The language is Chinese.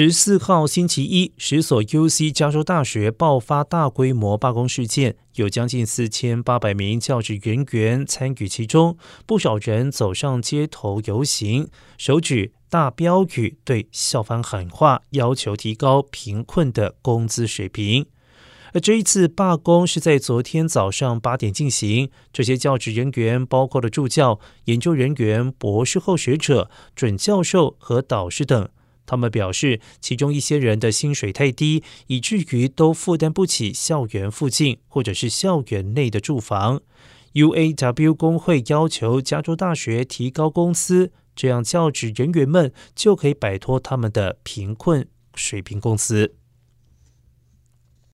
十四号星期一，十所 UC 加州大学爆发大规模罢工事件，有将近四千八百名教职人员参与其中，不少人走上街头游行，手举大标语对校方喊话，要求提高贫困的工资水平。而这一次罢工是在昨天早上八点进行，这些教职人员包括了助教、研究人员、博士后学者、准教授和导师等。他们表示，其中一些人的薪水太低，以至于都负担不起校园附近或者是校园内的住房。UAW 工会要求加州大学提高工资，这样教职人员们就可以摆脱他们的贫困水平工资。